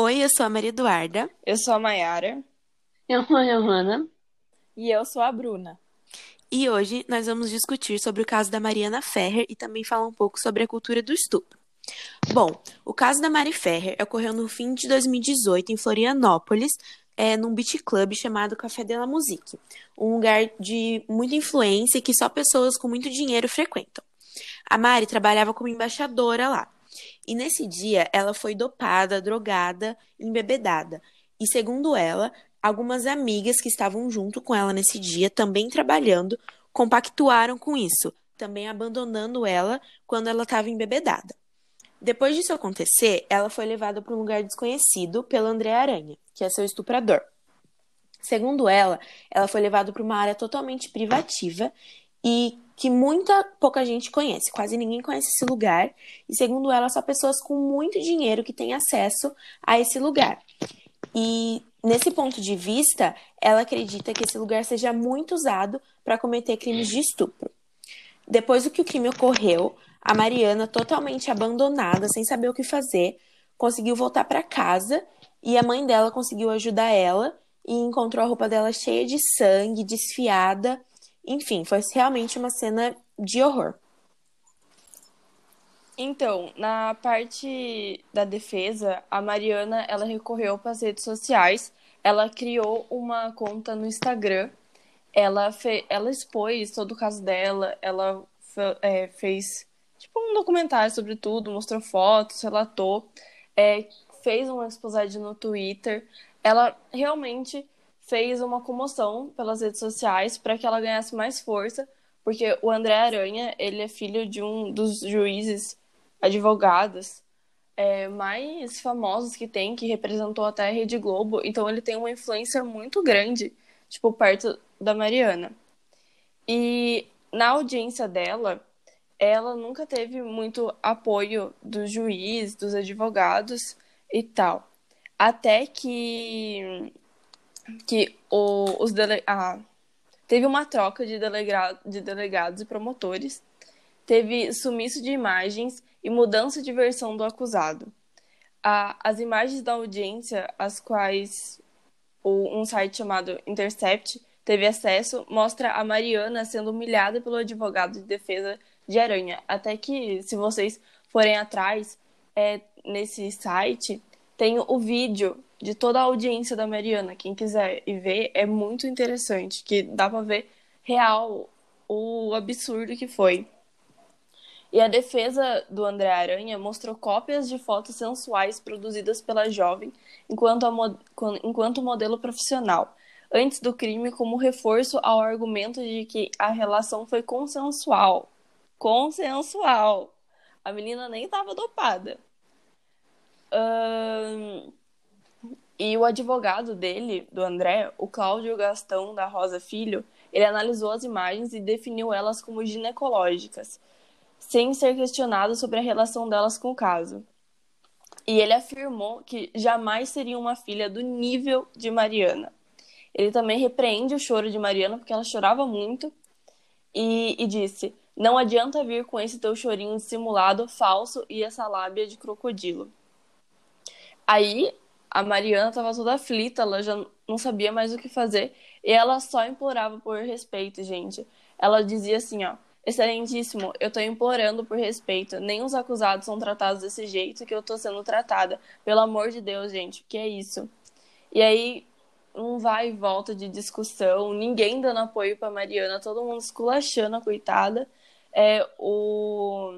Oi, eu sou a Maria Eduarda. Eu sou a Mayara. Eu sou a Johanna. E eu sou a Bruna. E hoje nós vamos discutir sobre o caso da Mariana Ferrer e também falar um pouco sobre a cultura do estupro. Bom, o caso da Mari Ferrer ocorreu no fim de 2018 em Florianópolis, é, num beat club chamado Café de la Musique, um lugar de muita influência que só pessoas com muito dinheiro frequentam. A Mari trabalhava como embaixadora lá. E nesse dia ela foi dopada, drogada, embebedada. E segundo ela, algumas amigas que estavam junto com ela nesse dia, também trabalhando, compactuaram com isso, também abandonando ela quando ela estava embebedada. Depois disso acontecer, ela foi levada para um lugar desconhecido pelo André Aranha, que é seu estuprador. Segundo ela, ela foi levada para uma área totalmente privativa e que muita pouca gente conhece, quase ninguém conhece esse lugar. E segundo ela, só pessoas com muito dinheiro que têm acesso a esse lugar. E nesse ponto de vista, ela acredita que esse lugar seja muito usado para cometer crimes de estupro. Depois do que o crime ocorreu, a Mariana, totalmente abandonada, sem saber o que fazer, conseguiu voltar para casa e a mãe dela conseguiu ajudar ela e encontrou a roupa dela cheia de sangue, desfiada. Enfim, foi realmente uma cena de horror. Então, na parte da defesa, a Mariana ela recorreu para as redes sociais. Ela criou uma conta no Instagram. Ela, fe... ela expôs todo o caso dela. Ela fe... é, fez tipo um documentário sobre tudo, mostrou fotos, relatou, é, fez uma exposed no Twitter. Ela realmente fez uma comoção pelas redes sociais para que ela ganhasse mais força, porque o André Aranha, ele é filho de um dos juízes advogados é, mais famosos que tem, que representou até a Rede Globo, então ele tem uma influência muito grande, tipo, perto da Mariana. E na audiência dela, ela nunca teve muito apoio do juiz, dos advogados e tal. Até que, que o, os dele, ah, teve uma troca de, delega, de delegados e promotores, teve sumiço de imagens e mudança de versão do acusado. Ah, as imagens da audiência, as quais o, um site chamado Intercept teve acesso, mostra a Mariana sendo humilhada pelo advogado de defesa de aranha. Até que, se vocês forem atrás, é, nesse site, tem o vídeo de toda a audiência da Mariana. Quem quiser ir ver, é muito interessante, que dá pra ver real o absurdo que foi. E a defesa do André Aranha mostrou cópias de fotos sensuais produzidas pela jovem enquanto, enquanto modelo profissional, antes do crime, como reforço ao argumento de que a relação foi consensual consensual. A menina nem estava dopada. Um, e o advogado dele, do André, o Cláudio Gastão da Rosa Filho, ele analisou as imagens e definiu elas como ginecológicas, sem ser questionado sobre a relação delas com o caso. E ele afirmou que jamais seria uma filha do nível de Mariana. Ele também repreende o choro de Mariana porque ela chorava muito e, e disse: não adianta vir com esse teu chorinho dissimulado, falso e essa lábia de crocodilo. Aí a Mariana estava toda aflita, ela já não sabia mais o que fazer e ela só implorava por respeito, gente. Ela dizia assim, ó: Excelentíssimo, eu tô implorando por respeito. Nem os acusados são tratados desse jeito que eu tô sendo tratada. Pelo amor de Deus, gente, que é isso? E aí, um vai e volta de discussão, ninguém dando apoio pra Mariana, todo mundo esculachando a coitada é, o,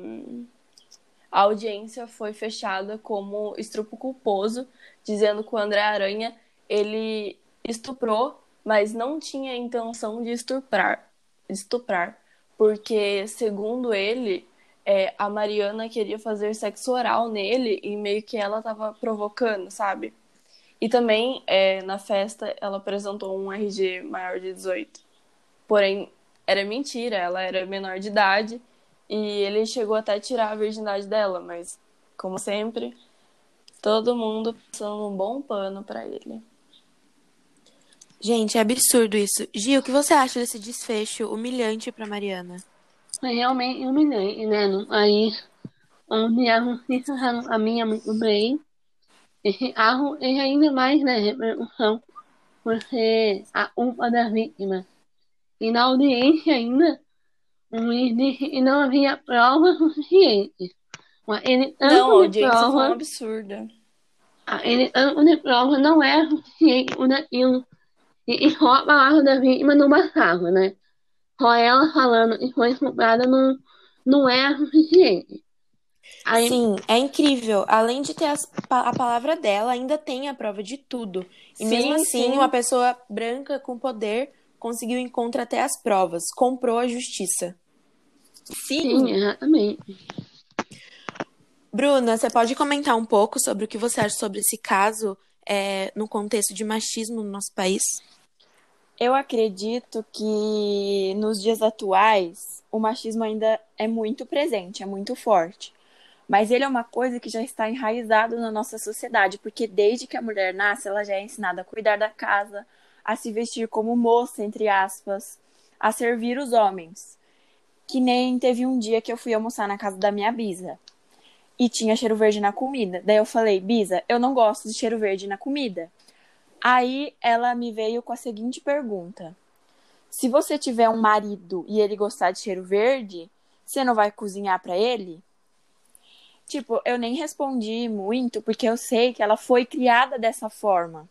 a audiência foi fechada como estrupo culposo, dizendo que o André Aranha ele estuprou, mas não tinha intenção de estuprar, estuprar porque segundo ele é, a Mariana queria fazer sexo oral nele e meio que ela estava provocando, sabe? E também é, na festa ela apresentou um RG maior de 18. Porém, era mentira, ela era menor de idade e ele chegou até a tirar a virgindade dela, mas como sempre, todo mundo passando um bom pano para ele. Gente, é absurdo isso. Gil, o que você acha desse desfecho humilhante para Mariana? É realmente humilhante, né? Aí, a minha muito bem. é ainda mais na repercussão por ser a culpa da vítima. E na audiência ainda, disse que não havia provas suficientes. Mas ele Não, a tanto de audiência foi um prova, absurdo. ele tanto de prova não é suficiente por aquilo. E, e só a palavra da vítima não bastava, né? Só ela falando que foi estuprada não, não é suficiente. Aí, Sim, é incrível. Além de ter as a palavra dela, ainda tem a prova de tudo. E Sim, mesmo assim, sim. uma pessoa branca com poder conseguiu encontrar até as provas, comprou a justiça. sim, exatamente. Bruna, você pode comentar um pouco sobre o que você acha sobre esse caso é, no contexto de machismo no nosso país? Eu acredito que nos dias atuais o machismo ainda é muito presente, é muito forte. Mas ele é uma coisa que já está enraizado na nossa sociedade, porque desde que a mulher nasce, ela já é ensinada a cuidar da casa, a se vestir como moça, entre aspas, a servir os homens. Que nem teve um dia que eu fui almoçar na casa da minha bisa e tinha cheiro verde na comida. Daí eu falei, Bisa, eu não gosto de cheiro verde na comida. Aí ela me veio com a seguinte pergunta: Se você tiver um marido e ele gostar de cheiro verde, você não vai cozinhar pra ele? Tipo, eu nem respondi muito porque eu sei que ela foi criada dessa forma.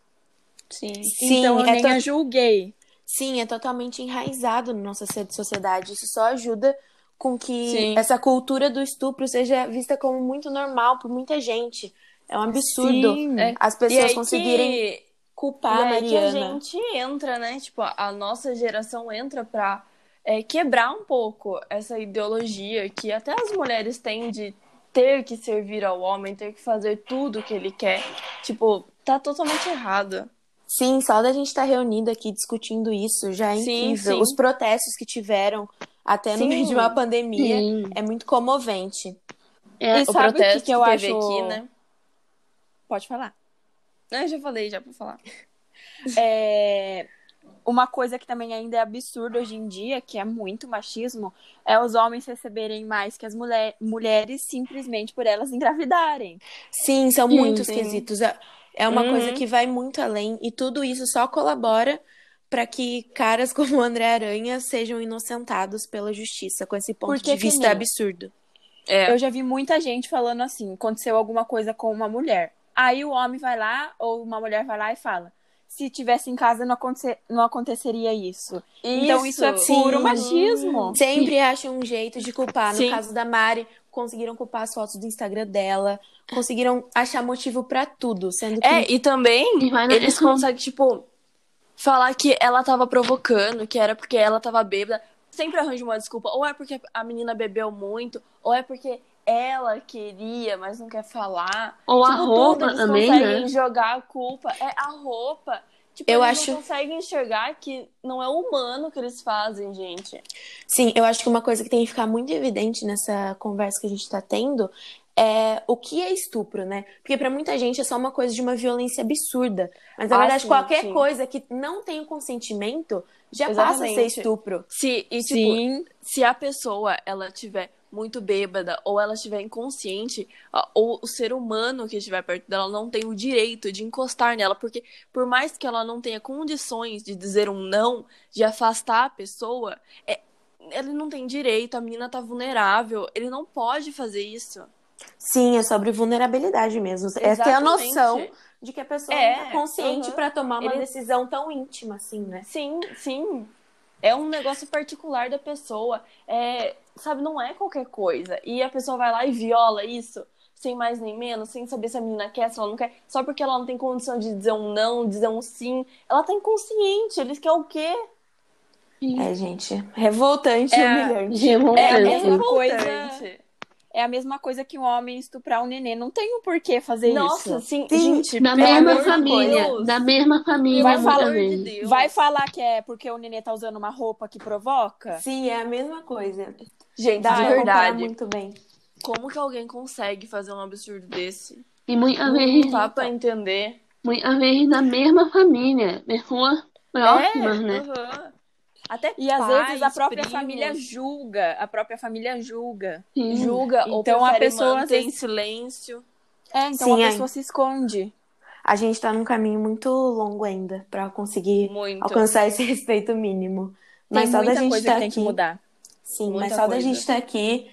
Sim. Sim, então eu é nem to- julguei. Sim, é totalmente enraizado na nossa so- sociedade. Isso só ajuda com que Sim. essa cultura do estupro seja vista como muito normal por muita gente. É um absurdo Sim. É. as E pessoas aí conseguirem que, culpar e a aí que a Mariana. gente entra, né? Tipo, a, nossa geração entra pra é, quebrar um pouco essa ideologia que até as mulheres têm de ter que servir ao homem, ter que fazer tudo que ele quer. Tipo, tá totalmente errado. Sim, só da gente estar reunido aqui discutindo isso já é Sim, incrível. sim. Os protestos que tiveram até no Sim. meio de uma pandemia Sim. é muito comovente. É, e o sabe o que, protesto que eu que acho teve aqui, né? Pode falar. Eu já falei, já pra falar. É, Uma coisa que também ainda é absurda hoje em dia, que é muito machismo, é os homens receberem mais que as mulher... mulheres simplesmente por elas engravidarem. Sim, são Sim, muitos sim. quesitos. É uma Uhum. coisa que vai muito além e tudo isso só colabora para que caras como o André Aranha sejam inocentados pela justiça com esse ponto Porque de vista nem- absurdo. É. Eu já vi muita gente falando assim, aconteceu alguma coisa com uma mulher. Aí o homem vai lá, ou uma mulher vai lá e fala: se tivesse em casa não, aconte- não aconteceria isso. Então isso é Sim. puro machismo. Sempre acham um jeito de culpar. No Sim. caso da Mari, conseguiram culpar as fotos do Instagram dela, conseguiram achar motivo pra tudo, sendo que É, e também eles conseguem, tipo, falar que ela tava provocando, que era porque ela tava bêbada. Sempre arranja uma desculpa. Ou é porque a menina bebeu muito, ou é porque ela queria, mas não quer falar. Ou a tipo, roupa tudo, também, conseguem né? jogar a culpa. É a roupa. Tipo, Eu eles acho- não conseguem enxergar que não é humano o que eles fazem, gente. Sim, eu acho que uma coisa que tem que ficar muito evidente nessa conversa que a gente está tendo é o que é estupro, né? Porque pra muita gente é só uma coisa de uma violência absurda. Mas na Ah, verdade, sim, qualquer sim. coisa que não tem o consentimento já passa a ser Exatamente. estupro. Se, e, tipo, Sim. se a pessoa ela tiver muito bêbada ou ela estiver inconsciente, ou o ser humano que estiver perto dela não tem o direito de encostar nela, porque por mais que ela não tenha condições de dizer um não, de afastar a pessoa, é, ele não tem direito, a menina tá vulnerável, ele não pode fazer isso. Sim, é sobre vulnerabilidade mesmo. É ter a noção de que a pessoa É, não tá consciente uhum. pra tomar uma Ele- decisão tão íntima assim, né? Sim, sim. É um negócio particular da pessoa. É, sabe, não é qualquer coisa. E a pessoa vai lá e viola isso, sem mais nem menos, sem saber se a menina quer, se ela não quer, só porque ela não tem condição de dizer um não, dizer um sim. Ela tá inconsciente. Eles querem o quê? É, gente, revoltante, É, humilhante. É a Revoltante. Mesma coisa. coisa. É a mesma coisa que um homem estuprar um neném. Não tem um porquê fazer Nossa, isso. sim, Sim, gente, Da pelo mesma família. Deus. Da mesma família, Vai falar de. Vai falar que é porque o neném tá usando uma roupa que provoca? Sim, é a mesma coisa. Gente, Dá de verdade. muito bem. Como que alguém consegue fazer um absurdo desse? E muitas Não vezes, dá pra entender. muitas vezes da mesma família. Pessoas próximas, né? aham. Até E às pais, vezes a própria primos, família julga. A própria família julga. Sim. julga ou Então a pessoa, às manter em vezes- silêncio. É, então Sim, a é. pessoa se esconde. a gente tá num caminho muito longo ainda pra conseguir Muito. alcançar esse respeito mínimo. Mas Tem só da gente coisa estar que tem aqui. que mudar. Sim, Muita mas só da coisa. gente estar aqui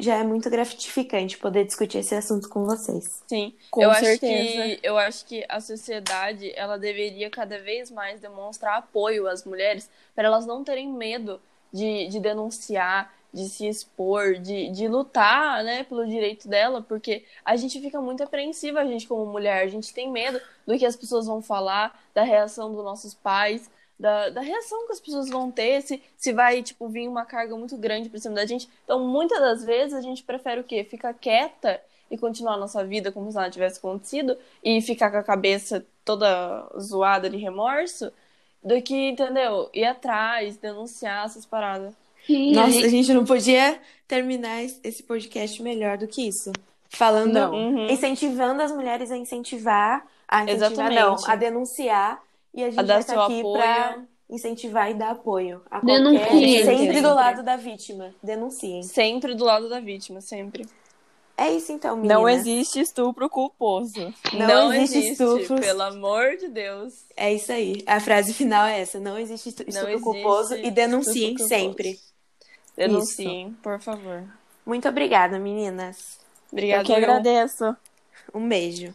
já é muito gratificante poder discutir esse assunto com vocês. Sim, Com eu certeza. acho que eu acho que a sociedade ela deveria cada vez mais demonstrar apoio às mulheres para elas não terem medo de, de denunciar, de se expor, de, de lutar, né, pelo direito dela, porque a gente fica muito apreensiva, a gente como mulher, a gente tem medo do que as pessoas vão falar, da reação dos nossos pais, da, da reação que as pessoas vão ter, se, se vai, tipo, vir uma carga muito grande pra cima da gente. Então, muitas das vezes, a gente prefere o quê? Ficar quieta e continuar a nossa vida como se nada tivesse acontecido e ficar com a cabeça toda zoada de remorso do que, entendeu? Ir atrás, denunciar essas paradas. Sim, a Nossa, gente- a gente não podia terminar es- esse podcast melhor do que isso. Falando, Não. Uhum. incentivando as mulheres a incentivar, a incentivar Exatamente. não, a denunciar. E a gente A dar vai estar seu aqui apoio. pra incentivar e dar apoio a Denunciem. qualquer... Sempre Sempre. do lado da vítima. Denunciem. Sempre do lado da vítima, sempre. É isso então, meninas. Não existe estupro culposo. Não existe estupros. Pelo amor de Deus. É isso aí. A frase final é essa. Não existe estu- Não estupro existe culposo e denunciem estupro sempre. Denunciem, por favor. Muito obrigada, meninas. Obrigada. Eu que agradeço. Um beijo.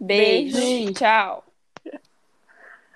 Beijo. Beijo. Tchau.